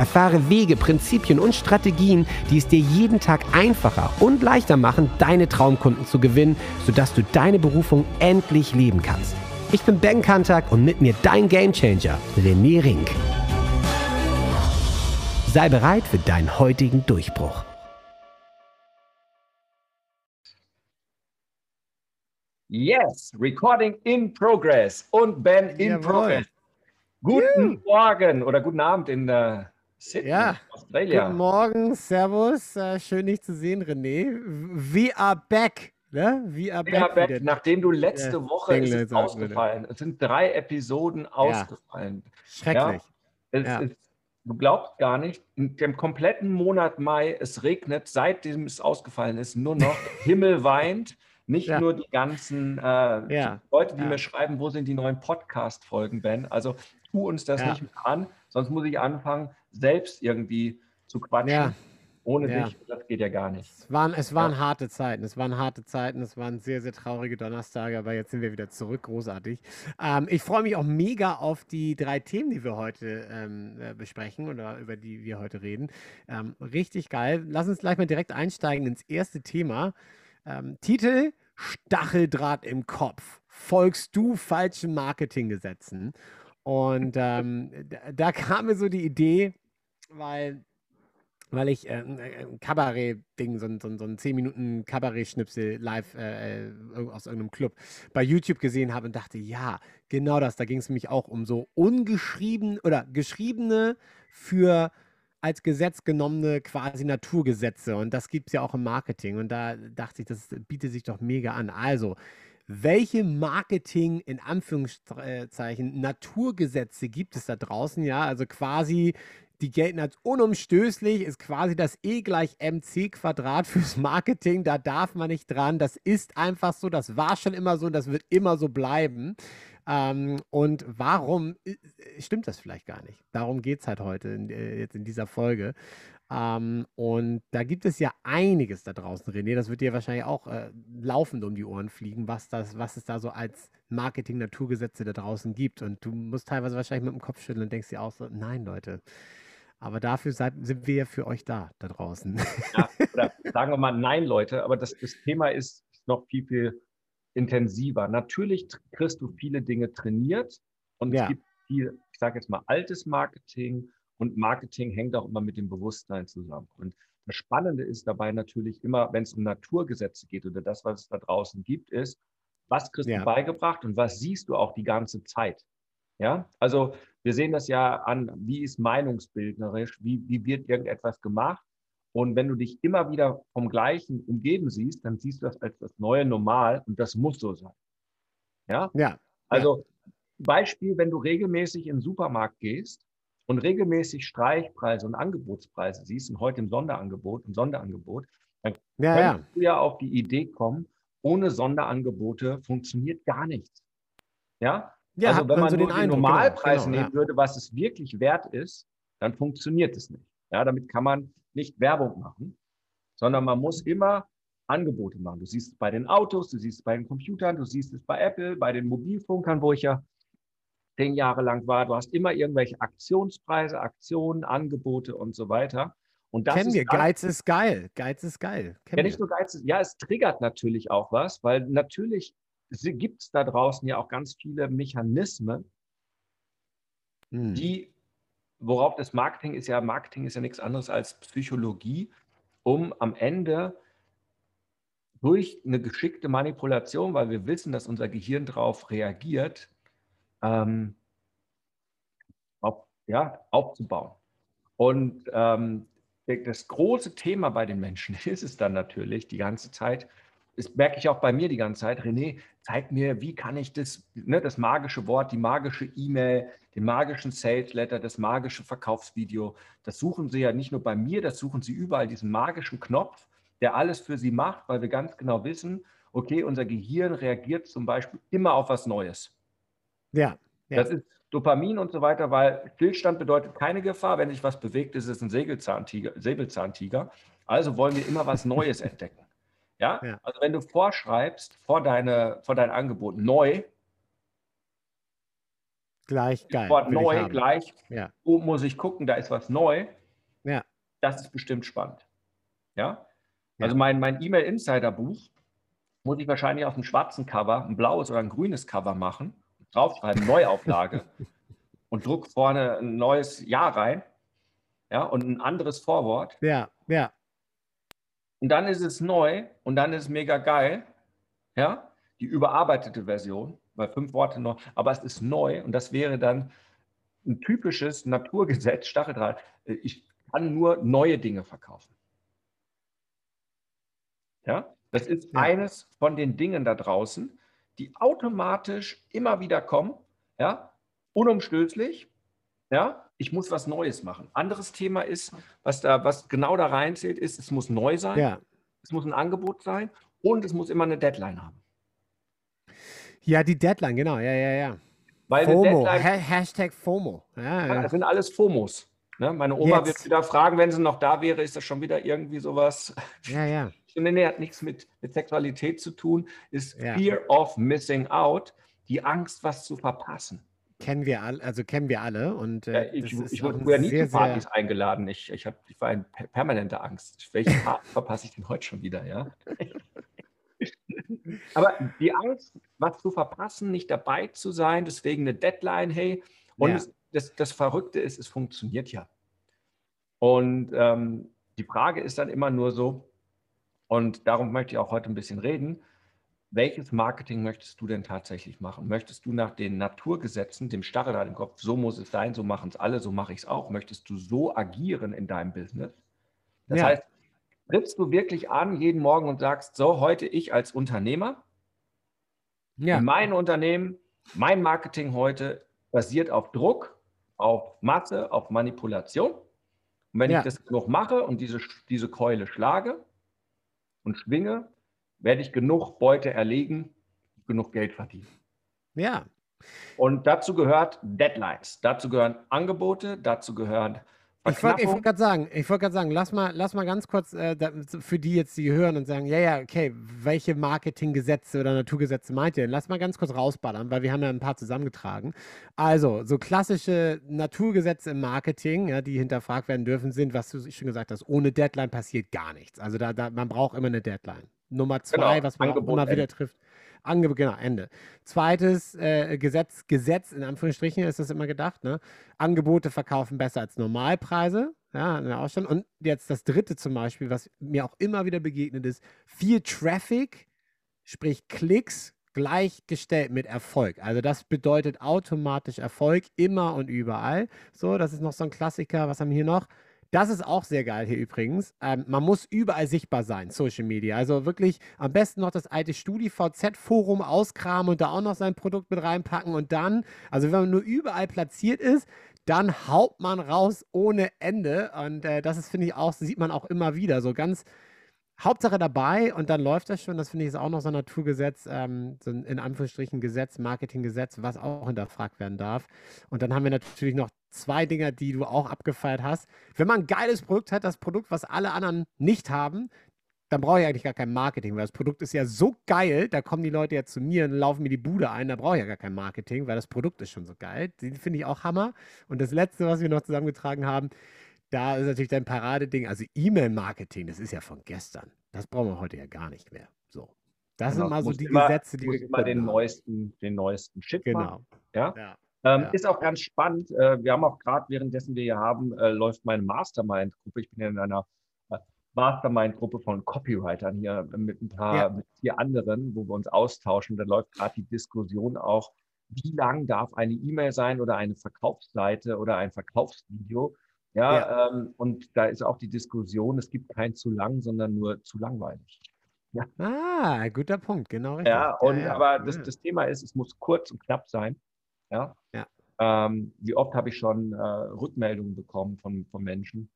Erfahre Wege, Prinzipien und Strategien, die es dir jeden Tag einfacher und leichter machen, deine Traumkunden zu gewinnen, sodass du deine Berufung endlich leben kannst. Ich bin Ben Kantak und mit mir dein Gamechanger, René Rink. Sei bereit für deinen heutigen Durchbruch. Yes, recording in progress und Ben in Jawohl. progress. Guten. Morgen oder guten Abend in uh, Sydney, ja. Australia. Guten Morgen, Servus, uh, schön dich zu sehen, René. We are back. Ne? We are, We back, are back. Nachdem du letzte ja, Woche ist ausgefallen. Es sind drei Episoden ausgefallen. Ja. Schrecklich. Es, es, du glaubst gar nicht, in dem kompletten Monat Mai, es regnet, seitdem es ausgefallen ist, nur noch Himmel weint. Nicht ja. nur die ganzen äh, ja. Leute, die ja. mir schreiben, wo sind die neuen Podcast-Folgen, Ben? Also tu uns das nicht mehr an, sonst muss ich anfangen, selbst irgendwie zu quatschen. Ohne dich, das geht ja gar nicht. Es waren, es waren harte Zeiten. Es waren harte Zeiten. Es waren sehr, sehr traurige Donnerstage, aber jetzt sind wir wieder zurück. Großartig. Ähm, ich freue mich auch mega auf die drei Themen, die wir heute ähm, äh, besprechen oder über die wir heute reden. Ähm, richtig geil. Lass uns gleich mal direkt einsteigen ins erste Thema. Ähm, Titel: Stacheldraht im Kopf. Folgst du falschen Marketinggesetzen? Und ähm, da, kam mir so die Idee, weil, weil ich äh, ein Kabarett-Ding, so, so, so ein 10 Minuten Kabarett-Schnipsel live äh, äh, aus irgendeinem Club bei YouTube gesehen habe und dachte, ja, genau das. Da ging es nämlich auch um so ungeschrieben oder geschriebene für als Gesetz genommene quasi Naturgesetze. Und das gibt es ja auch im Marketing. Und da dachte ich, das bietet sich doch mega an. Also, welche Marketing in Anführungszeichen Naturgesetze gibt es da draußen? Ja, also quasi, die gelten als unumstößlich, ist quasi das E gleich mc Quadrat fürs Marketing. Da darf man nicht dran. Das ist einfach so. Das war schon immer so und das wird immer so bleiben. Ähm, und warum äh, stimmt das vielleicht gar nicht? Darum geht es halt heute, in, äh, jetzt in dieser Folge. Ähm, und da gibt es ja einiges da draußen, René. Das wird dir wahrscheinlich auch äh, laufend um die Ohren fliegen, was, das, was es da so als Marketing-Naturgesetze da draußen gibt. Und du musst teilweise wahrscheinlich mit dem Kopf schütteln und denkst dir auch so, nein, Leute. Aber dafür seid, sind wir ja für euch da, da draußen. Ja, oder sagen wir mal, nein, Leute, aber das, das Thema ist noch viel, viel intensiver. Natürlich kriegst du viele Dinge trainiert und ja. es gibt viel, ich sage jetzt mal, altes Marketing und Marketing hängt auch immer mit dem Bewusstsein zusammen. Und das Spannende ist dabei natürlich immer, wenn es um Naturgesetze geht oder das, was es da draußen gibt, ist, was kriegst ja. du beigebracht und was siehst du auch die ganze Zeit? Ja, also wir sehen das ja an, wie ist meinungsbildnerisch, wie, wie wird irgendetwas gemacht und wenn du dich immer wieder vom Gleichen umgeben siehst, dann siehst du das als das neue Normal und das muss so sein. Ja? Ja. Also. Beispiel, wenn du regelmäßig in den Supermarkt gehst und regelmäßig Streichpreise und Angebotspreise siehst und heute im Sonderangebot und Sonderangebot, dann ja, könntest ja. du ja auf die Idee kommen, ohne Sonderangebote funktioniert gar nichts. Ja? ja also wenn man so nur den, den genau, Normalpreis genau, genau, nehmen würde, was es wirklich wert ist, dann funktioniert es nicht. Ja, damit kann man nicht Werbung machen, sondern man muss immer Angebote machen. Du siehst es bei den Autos, du siehst es bei den Computern, du siehst es bei Apple, bei den Mobilfunkern, wo ich ja zehn Jahre lang war. Du hast immer irgendwelche Aktionspreise, Aktionen, Angebote und so weiter. Und das Kennen wir, Geiz ist geil. Geiz ist geil. Kennen ja, nicht nur Geiz, ja, es triggert natürlich auch was, weil natürlich gibt es da draußen ja auch ganz viele Mechanismen, hm. die worauf das Marketing ist ja, Marketing ist ja nichts anderes als Psychologie, um am Ende durch eine geschickte Manipulation, weil wir wissen, dass unser Gehirn darauf reagiert, ähm, auf, ja, aufzubauen. Und ähm, das große Thema bei den Menschen ist es dann natürlich die ganze Zeit, das merke ich auch bei mir die ganze Zeit, René, zeig mir, wie kann ich das, ne, das magische Wort, die magische E-Mail, den magischen Sales Letter, das magische Verkaufsvideo, das suchen Sie ja nicht nur bei mir, das suchen Sie überall, diesen magischen Knopf, der alles für Sie macht, weil wir ganz genau wissen, okay, unser Gehirn reagiert zum Beispiel immer auf was Neues. Ja. ja. Das ist Dopamin und so weiter, weil Stillstand bedeutet keine Gefahr. Wenn sich was bewegt, ist es ein Säbelzahntiger. Säbelzahntiger. Also wollen wir immer was Neues entdecken. Ja? ja? Also wenn du vorschreibst vor, deine, vor dein Angebot neu, gleich geil. Wort neu gleich, ja. wo muss ich gucken, da ist was neu. Ja. Das ist bestimmt spannend. Ja. Also mein, mein E-Mail-Insider-Buch muss ich wahrscheinlich auf einem schwarzen Cover, ein blaues oder ein grünes Cover machen draufschreiben, Neuauflage und druck vorne ein neues Jahr rein. Ja, und ein anderes Vorwort. Ja, ja. Und dann ist es neu und dann ist es mega geil. Ja, die überarbeitete Version, weil fünf Worte noch, aber es ist neu und das wäre dann ein typisches Naturgesetz, Stacheldraht. Ich kann nur neue Dinge verkaufen. Ja, das ist ja. eines von den Dingen da draußen, die automatisch immer wieder kommen, ja, unumstößlich, ja, ich muss was Neues machen. Anderes Thema ist, was da, was genau da reinzählt, ist, es muss neu sein, ja. es muss ein Angebot sein und es muss immer eine Deadline haben. Ja, die Deadline, genau, ja, ja, ja. Weil FOMO, ha Hashtag FOMO. Ja, ja. Das sind alles FOMOs. Ne? Meine Oma Jetzt. wird wieder fragen, wenn sie noch da wäre, ist das schon wieder irgendwie sowas? Ja, ja. Nee, hat nichts mit, mit Sexualität zu tun, ist ja. Fear of Missing Out, die Angst, was zu verpassen. Kennen wir alle, also kennen wir alle. Und, äh, ja, ich, ich wurde früher nie zu Partys sehr... eingeladen. Ich, ich, hab, ich war in permanenter Angst. Welche Party verpasse ich denn heute schon wieder, ja? Aber die Angst, was zu verpassen, nicht dabei zu sein, deswegen eine Deadline, hey. Und ja. es, das, das Verrückte ist, es funktioniert ja. Und ähm, die Frage ist dann immer nur so, und darum möchte ich auch heute ein bisschen reden. Welches Marketing möchtest du denn tatsächlich machen? Möchtest du nach den Naturgesetzen, dem Stacheldraht im Kopf, so muss es sein, so machen es alle, so mache ich es auch, möchtest du so agieren in deinem Business? Das ja. heißt, trittst du wirklich an jeden Morgen und sagst, so, heute ich als Unternehmer, ja. mein Unternehmen, mein Marketing heute basiert auf Druck, auf Masse, auf Manipulation. Und wenn ja. ich das genug mache und diese, diese Keule schlage, und schwinge, werde ich genug Beute erlegen, genug Geld verdienen. Ja. Und dazu gehört Deadlines, dazu gehören Angebote, dazu gehören ich wollte wollt gerade sagen, ich wollte gerade sagen, lass mal, lass mal ganz kurz äh, da, für die jetzt, die hören und sagen, ja, ja, okay, welche Marketinggesetze oder Naturgesetze meint ihr denn? Lass mal ganz kurz rausballern, weil wir haben ja ein paar zusammengetragen. Also, so klassische Naturgesetze im Marketing, ja, die hinterfragt werden dürfen, sind, was du schon gesagt hast, ohne Deadline passiert gar nichts. Also da, da man braucht immer eine Deadline. Nummer zwei, genau, was man Angebot immer wieder trifft. Angebot, genau, Ende. Zweites äh, Gesetz, Gesetz, in Anführungsstrichen ist das immer gedacht, ne? Angebote verkaufen besser als Normalpreise. Ja, der Ausstellung. Und jetzt das dritte zum Beispiel, was mir auch immer wieder begegnet ist, viel Traffic, sprich Klicks, gleichgestellt mit Erfolg. Also das bedeutet automatisch Erfolg immer und überall. So, das ist noch so ein Klassiker. Was haben wir hier noch? Das ist auch sehr geil hier übrigens. Ähm, man muss überall sichtbar sein, Social Media. Also wirklich am besten noch das alte StudiVZ-Forum auskramen und da auch noch sein Produkt mit reinpacken und dann, also wenn man nur überall platziert ist, dann haut man raus ohne Ende. Und äh, das ist, finde ich, auch, sieht man auch immer wieder. So ganz Hauptsache dabei und dann läuft das schon. Das finde ich ist auch noch so ein Naturgesetz, ähm, so ein in Anführungsstrichen Gesetz, Marketinggesetz, was auch hinterfragt werden darf. Und dann haben wir natürlich noch zwei Dinger, die du auch abgefeiert hast. Wenn man ein geiles Produkt hat, das Produkt, was alle anderen nicht haben, dann brauche ich eigentlich gar kein Marketing, weil das Produkt ist ja so geil, da kommen die Leute ja zu mir und laufen mir die Bude ein, da brauche ich ja gar kein Marketing, weil das Produkt ist schon so geil. Den finde ich auch Hammer. Und das letzte, was wir noch zusammengetragen haben, da ist natürlich dein Paradeding, also E-Mail-Marketing, das ist ja von gestern. Das brauchen wir heute ja gar nicht mehr. So. Das genau, sind mal so die immer, Gesetze, die wir immer den neuesten, den neuesten Shit genau. machen. Ja. ja. Ähm, ja. Ist auch ganz spannend. Äh, wir haben auch gerade, währenddessen wir hier haben, äh, läuft meine Mastermind-Gruppe. Ich bin ja in einer äh, Mastermind-Gruppe von Copywritern hier mit ein paar, ja. mit vier anderen, wo wir uns austauschen. Da läuft gerade die Diskussion auch, wie lang darf eine E-Mail sein oder eine Verkaufsseite oder ein Verkaufsvideo. Ja, ja. Ähm, und da ist auch die Diskussion, es gibt kein zu lang, sondern nur zu langweilig. Ja. Ah, guter Punkt, genau richtig. Ja, und ja, aber das, das Thema ist, es muss kurz und knapp sein. Ja. ja. Ähm, wie oft habe ich schon äh, Rückmeldungen bekommen von, von Menschen?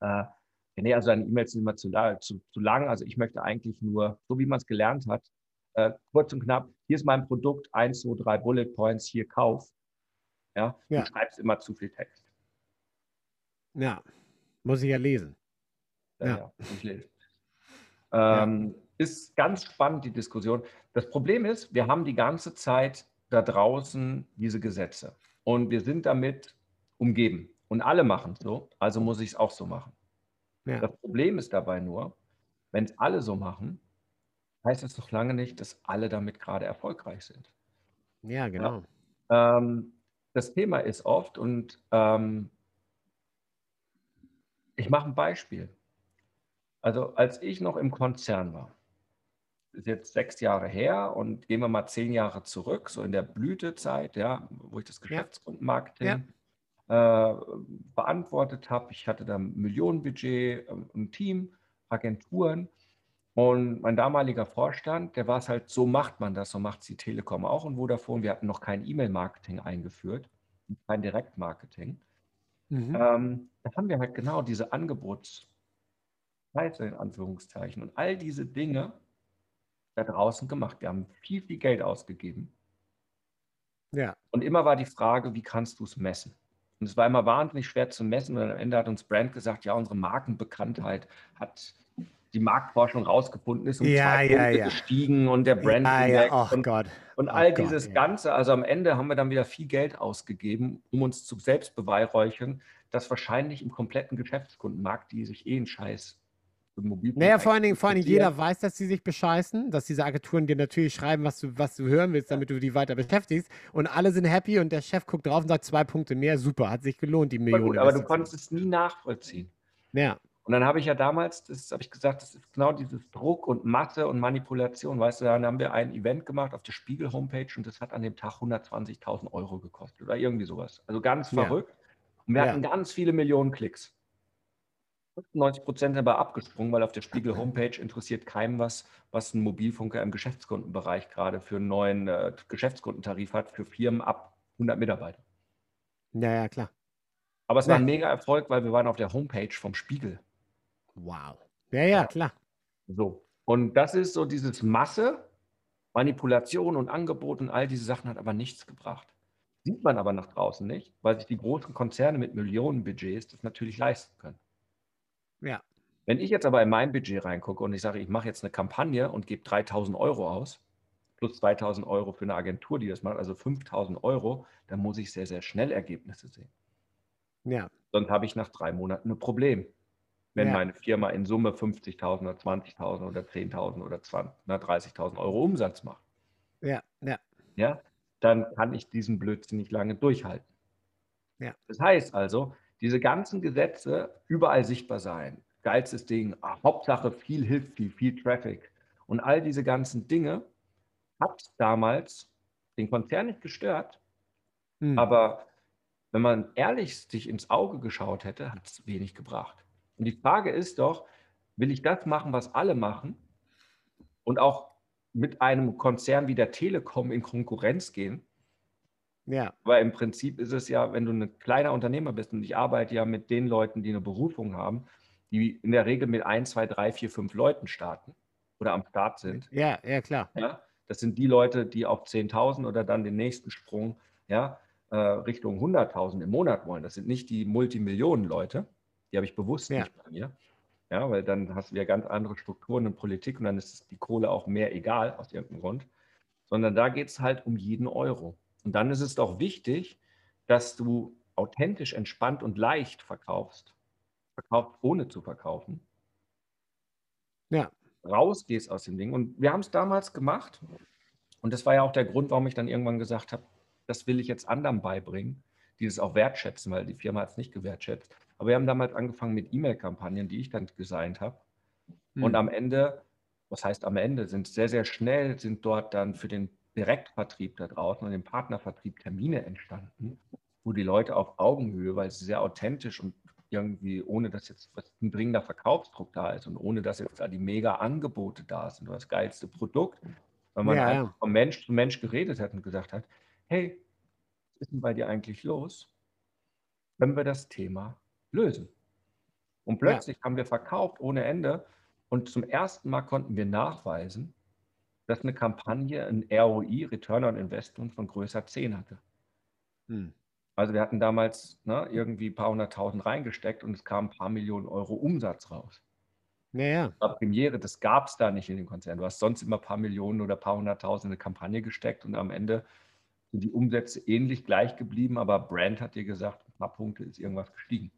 Äh, nee, also deine E-Mails sind immer zu, zu, zu lang. Also ich möchte eigentlich nur, so wie man es gelernt hat, äh, kurz und knapp, hier ist mein Produkt, eins, zwei, drei Bullet Points, hier kauf. Ja, ja. du schreibst immer zu viel Text. Ja, muss ich ja lesen. Ja, ja. ja ich lese. Ähm, ja. Ist ganz spannend, die Diskussion. Das Problem ist, wir haben die ganze Zeit da draußen diese Gesetze und wir sind damit umgeben. Und alle machen es so, also muss ich es auch so machen. Ja. Das Problem ist dabei nur, wenn es alle so machen, heißt das noch lange nicht, dass alle damit gerade erfolgreich sind. Ja, genau. Ja. Ähm, das Thema ist oft, und ähm, ich mache ein Beispiel. Also als ich noch im Konzern war, ist jetzt sechs Jahre her und gehen wir mal zehn Jahre zurück, so in der Blütezeit, ja, wo ich das Geschäftskundenmarketing ja. äh, beantwortet habe. Ich hatte da ein Millionenbudget, ein Team, Agenturen und mein damaliger Vorstand, der war es halt, so macht man das, so macht es die Telekom auch und Vodafone. Wir hatten noch kein E-Mail-Marketing eingeführt, kein Direktmarketing. Mhm. Ähm, da haben wir halt genau diese Angebots- Preise in Anführungszeichen. Und all diese Dinge da draußen gemacht. Wir haben viel, viel Geld ausgegeben. Ja. Und immer war die Frage, wie kannst du es messen? Und es war immer wahnsinnig schwer zu messen. Und am Ende hat uns Brand gesagt, ja, unsere Markenbekanntheit hat die Marktforschung rausgefunden, ist um ja, zwei ja, Punkte ja. gestiegen und der Brand ja, ja. Oh und, Gott. und oh all Gott, dieses ja. Ganze. Also am Ende haben wir dann wieder viel Geld ausgegeben, um uns zu selbst beweihräuchern, dass wahrscheinlich im kompletten Geschäftskundenmarkt, die sich eh einen Scheiß. Naja, vor allen Dingen, vor allen Dingen jeder weiß, dass sie sich bescheißen, dass diese Agenturen dir natürlich schreiben, was du, was du hören willst, damit du die weiter beschäftigst. Und alle sind happy und der Chef guckt drauf und sagt, zwei Punkte mehr, super, hat sich gelohnt, die Millionen. Gut, aber du konntest es nie nachvollziehen. Ja. Und dann habe ich ja damals, das habe ich gesagt, das ist genau dieses Druck und Mathe und Manipulation. Weißt du, dann haben wir ein Event gemacht auf der Spiegel-Homepage und das hat an dem Tag 120.000 Euro gekostet oder irgendwie sowas. Also ganz verrückt. Ja. Und wir ja. hatten ganz viele Millionen Klicks. 90 Prozent aber abgesprungen, weil auf der Spiegel Homepage interessiert keinem was, was ein Mobilfunker im Geschäftskundenbereich gerade für einen neuen äh, Geschäftskundentarif hat für Firmen ab 100 Mitarbeiter. Ja, ja, klar. Aber es war ein mega Erfolg, weil wir waren auf der Homepage vom Spiegel. Wow. Ja, ja, klar. So. Und das ist so dieses Masse, Manipulation und Angebot und all diese Sachen hat aber nichts gebracht. Sieht man aber nach draußen nicht, weil sich die großen Konzerne mit Millionenbudgets das natürlich leisten können. Ja. Wenn ich jetzt aber in mein Budget reingucke und ich sage, ich mache jetzt eine Kampagne und gebe 3000 Euro aus, plus 2000 Euro für eine Agentur, die das macht, also 5000 Euro, dann muss ich sehr, sehr schnell Ergebnisse sehen. Ja. Sonst habe ich nach drei Monaten ein Problem. Wenn ja. meine Firma in Summe 50.000 oder 20.000 oder 10.000 oder 30.000 Euro Umsatz macht. Ja, ja. Ja, dann kann ich diesen Blödsinn nicht lange durchhalten. Ja. Das heißt also, diese ganzen Gesetze überall sichtbar sein. Geilstes Ding, ah, Hauptsache viel hilft viel, viel Traffic. Und all diese ganzen Dinge hat damals den Konzern nicht gestört. Hm. Aber wenn man ehrlich sich ins Auge geschaut hätte, hat es wenig gebracht. Und die Frage ist doch, will ich das machen, was alle machen und auch mit einem Konzern wie der Telekom in Konkurrenz gehen? Ja. Weil im Prinzip ist es ja, wenn du ein kleiner Unternehmer bist und ich arbeite ja mit den Leuten, die eine Berufung haben, die in der Regel mit ein, zwei, drei, vier, fünf Leuten starten oder am Start sind. Ja, ja, klar. Ja, das sind die Leute, die auf 10.000 oder dann den nächsten Sprung ja, äh, Richtung 100.000 im Monat wollen. Das sind nicht die Multimillionen-Leute. Die habe ich bewusst ja. nicht bei mir. Ja, weil dann hast du ja ganz andere Strukturen und Politik und dann ist die Kohle auch mehr egal aus irgendeinem Grund. Sondern da geht es halt um jeden Euro. Und dann ist es doch wichtig, dass du authentisch, entspannt und leicht verkaufst. Verkaufst, ohne zu verkaufen. Ja. Rausgehst aus dem Ding. Und wir haben es damals gemacht. Und das war ja auch der Grund, warum ich dann irgendwann gesagt habe, das will ich jetzt anderen beibringen, die es auch wertschätzen, weil die Firma hat es nicht gewertschätzt. Aber wir haben damals angefangen mit E-Mail-Kampagnen, die ich dann designt habe. Hm. Und am Ende, was heißt am Ende, sind sehr, sehr schnell, sind dort dann für den Direktvertrieb da draußen und im Partnervertrieb Termine entstanden, wo die Leute auf Augenhöhe, weil sie sehr authentisch und irgendwie, ohne dass jetzt ein dringender Verkaufsdruck da ist und ohne dass jetzt da die mega Angebote da sind, das geilste Produkt, wenn man ja, ja. von Mensch zu Mensch geredet hat und gesagt hat, hey, was ist denn bei dir eigentlich los, wenn wir das Thema lösen? Und plötzlich ja. haben wir verkauft ohne Ende und zum ersten Mal konnten wir nachweisen, dass eine Kampagne ein ROI, Return on Investment, von größer 10 hatte. Hm. Also wir hatten damals ne, irgendwie ein paar hunderttausend reingesteckt und es kam ein paar Millionen Euro Umsatz raus. Naja. Das Premiere, das gab es da nicht in dem Konzern. Du hast sonst immer ein paar Millionen oder ein paar hunderttausend in eine Kampagne gesteckt und am Ende sind die Umsätze ähnlich gleich geblieben, aber Brand hat dir gesagt, ein paar Punkte ist irgendwas gestiegen.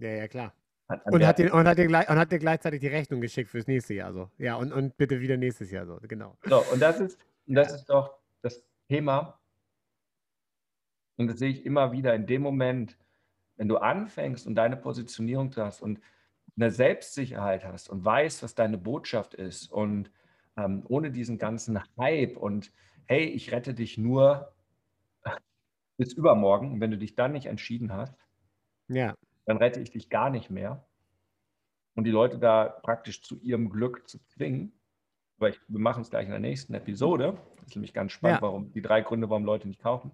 Ja, ja, klar. Hat und, hat dir, und, hat dir gleich, und hat dir gleichzeitig die Rechnung geschickt fürs nächste Jahr so. Ja, und, und bitte wieder nächstes Jahr so, genau. So, und das ist, das ist doch das Thema, und das sehe ich immer wieder in dem Moment, wenn du anfängst und deine Positionierung hast und eine Selbstsicherheit hast und weißt, was deine Botschaft ist und ähm, ohne diesen ganzen Hype und hey, ich rette dich nur bis übermorgen und wenn du dich dann nicht entschieden hast, ja. Dann rette ich dich gar nicht mehr. Und die Leute da praktisch zu ihrem Glück zu zwingen, weil ich, wir machen es gleich in der nächsten Episode. Das ist nämlich ganz spannend, ja. warum die drei Gründe, warum Leute nicht kaufen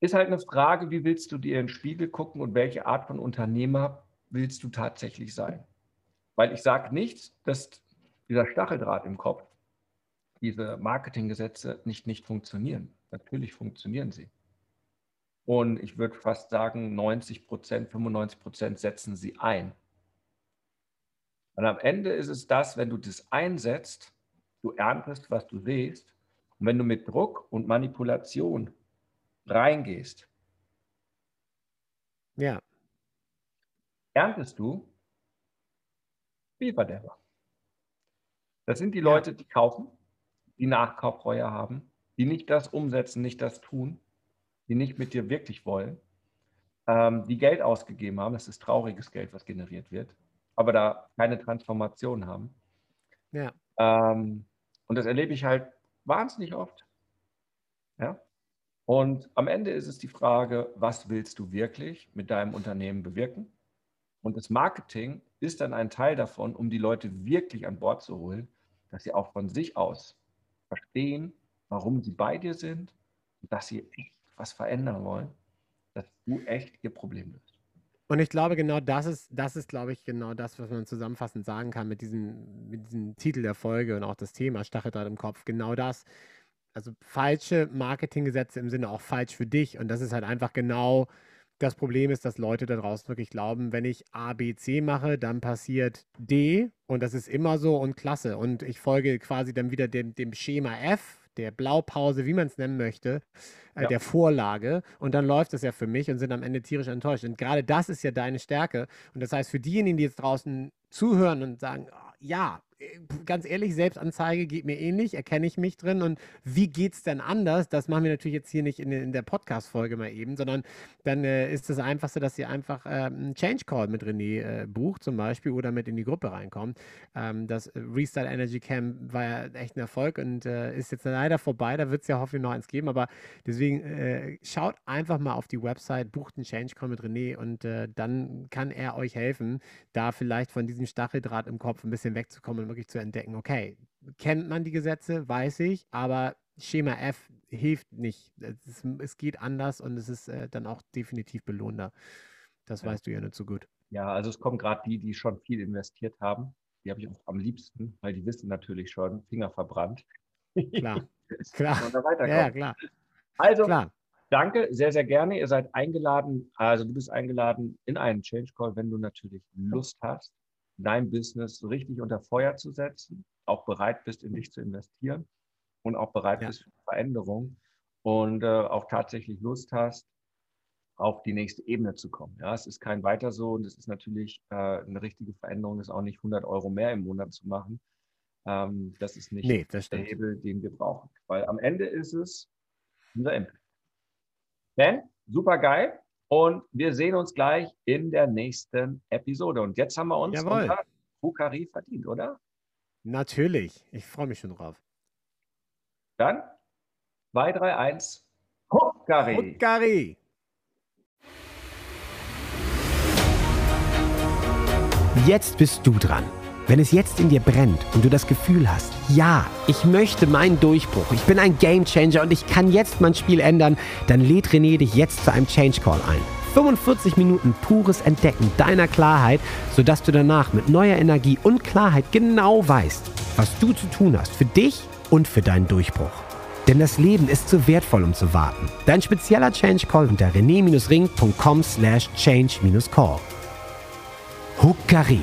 ist halt eine Frage, wie willst du dir in den Spiegel gucken und welche Art von Unternehmer willst du tatsächlich sein? Weil ich sage nicht, dass dieser Stacheldraht im Kopf, diese Marketinggesetze nicht, nicht funktionieren. Natürlich funktionieren sie. Und ich würde fast sagen, 90 Prozent, 95 Prozent setzen sie ein. Und am Ende ist es das, wenn du das einsetzt, du erntest, was du siehst. Und wenn du mit Druck und Manipulation reingehst, ja. erntest du Spielverderber. Das sind die Leute, die kaufen, die Nachkaufreue haben, die nicht das umsetzen, nicht das tun, die nicht mit dir wirklich wollen, ähm, die Geld ausgegeben haben. Das ist trauriges Geld, was generiert wird, aber da keine Transformation haben. Ja. Ähm, und das erlebe ich halt wahnsinnig oft. Ja. Und am Ende ist es die Frage, was willst du wirklich mit deinem Unternehmen bewirken? Und das Marketing ist dann ein Teil davon, um die Leute wirklich an Bord zu holen, dass sie auch von sich aus verstehen, warum sie bei dir sind und dass sie echt was verändern wollen, dass du echt ihr Problem löst. Und ich glaube, genau das ist, das ist, glaube ich, genau das, was man zusammenfassend sagen kann mit diesem, mit diesem Titel der Folge und auch das Thema Stacheldraht im Kopf. Genau das also falsche Marketinggesetze im Sinne auch falsch für dich. Und das ist halt einfach genau das Problem ist, dass Leute da draußen wirklich glauben, wenn ich A, B, C mache, dann passiert D und das ist immer so und klasse. Und ich folge quasi dann wieder dem, dem Schema F, der Blaupause, wie man es nennen möchte, äh, ja. der Vorlage. Und dann läuft es ja für mich und sind am Ende tierisch enttäuscht. Und gerade das ist ja deine Stärke. Und das heißt, für diejenigen, die jetzt draußen zuhören und sagen, oh, ja, ganz ehrlich, Selbstanzeige geht mir ähnlich, erkenne ich mich drin. Und wie geht es denn anders? Das machen wir natürlich jetzt hier nicht in, in der Podcast-Folge mal eben, sondern dann äh, ist das Einfachste, dass ihr einfach äh, einen Change Call mit René äh, bucht, zum Beispiel, oder mit in die Gruppe reinkommt. Ähm, das Restart Energy Camp war ja echt ein Erfolg und äh, ist jetzt leider vorbei. Da wird es ja hoffentlich noch eins geben. Aber deswegen äh, schaut einfach mal auf die Website, bucht einen Change Call mit René und äh, dann kann er euch helfen, da vielleicht von diesem Stacheldraht im Kopf ein bisschen wegzukommen und wirklich zu entdecken, okay, kennt man die Gesetze, weiß ich, aber Schema F hilft nicht. Es, es geht anders und es ist äh, dann auch definitiv belohnender. Das ja. weißt du ja nicht so gut. Ja, also es kommen gerade die, die schon viel investiert haben. Die habe ich auch am liebsten, weil die wissen natürlich schon, Finger verbrannt. Klar, klar. Ja, klar. Also, klar. danke, sehr, sehr gerne. Ihr seid eingeladen, also du bist eingeladen in einen Change Call, wenn du natürlich Lust hast dein Business richtig unter Feuer zu setzen, auch bereit bist, in dich zu investieren und auch bereit ja. bist für Veränderung und äh, auch tatsächlich Lust hast, auf die nächste Ebene zu kommen. Ja, es ist kein weiter so und es ist natürlich äh, eine richtige Veränderung, ist auch nicht 100 Euro mehr im Monat zu machen. Ähm, das ist nicht nee, das der Hebel, den wir brauchen, weil am Ende ist es unser Impact. Ben, super geil. Und wir sehen uns gleich in der nächsten Episode. Und jetzt haben wir uns Jawohl. Fukari verdient, oder? Natürlich. Ich freue mich schon drauf. Dann 2, 3, 1. Fukari. Fukari. Jetzt bist du dran. Wenn es jetzt in dir brennt und du das Gefühl hast, ja, ich möchte meinen Durchbruch, ich bin ein Gamechanger und ich kann jetzt mein Spiel ändern, dann lädt René dich jetzt zu einem Change Call ein. 45 Minuten pures Entdecken deiner Klarheit, sodass du danach mit neuer Energie und Klarheit genau weißt, was du zu tun hast für dich und für deinen Durchbruch. Denn das Leben ist zu wertvoll, um zu warten. Dein spezieller Change Call unter rené-ring.com slash change-call. Huckari.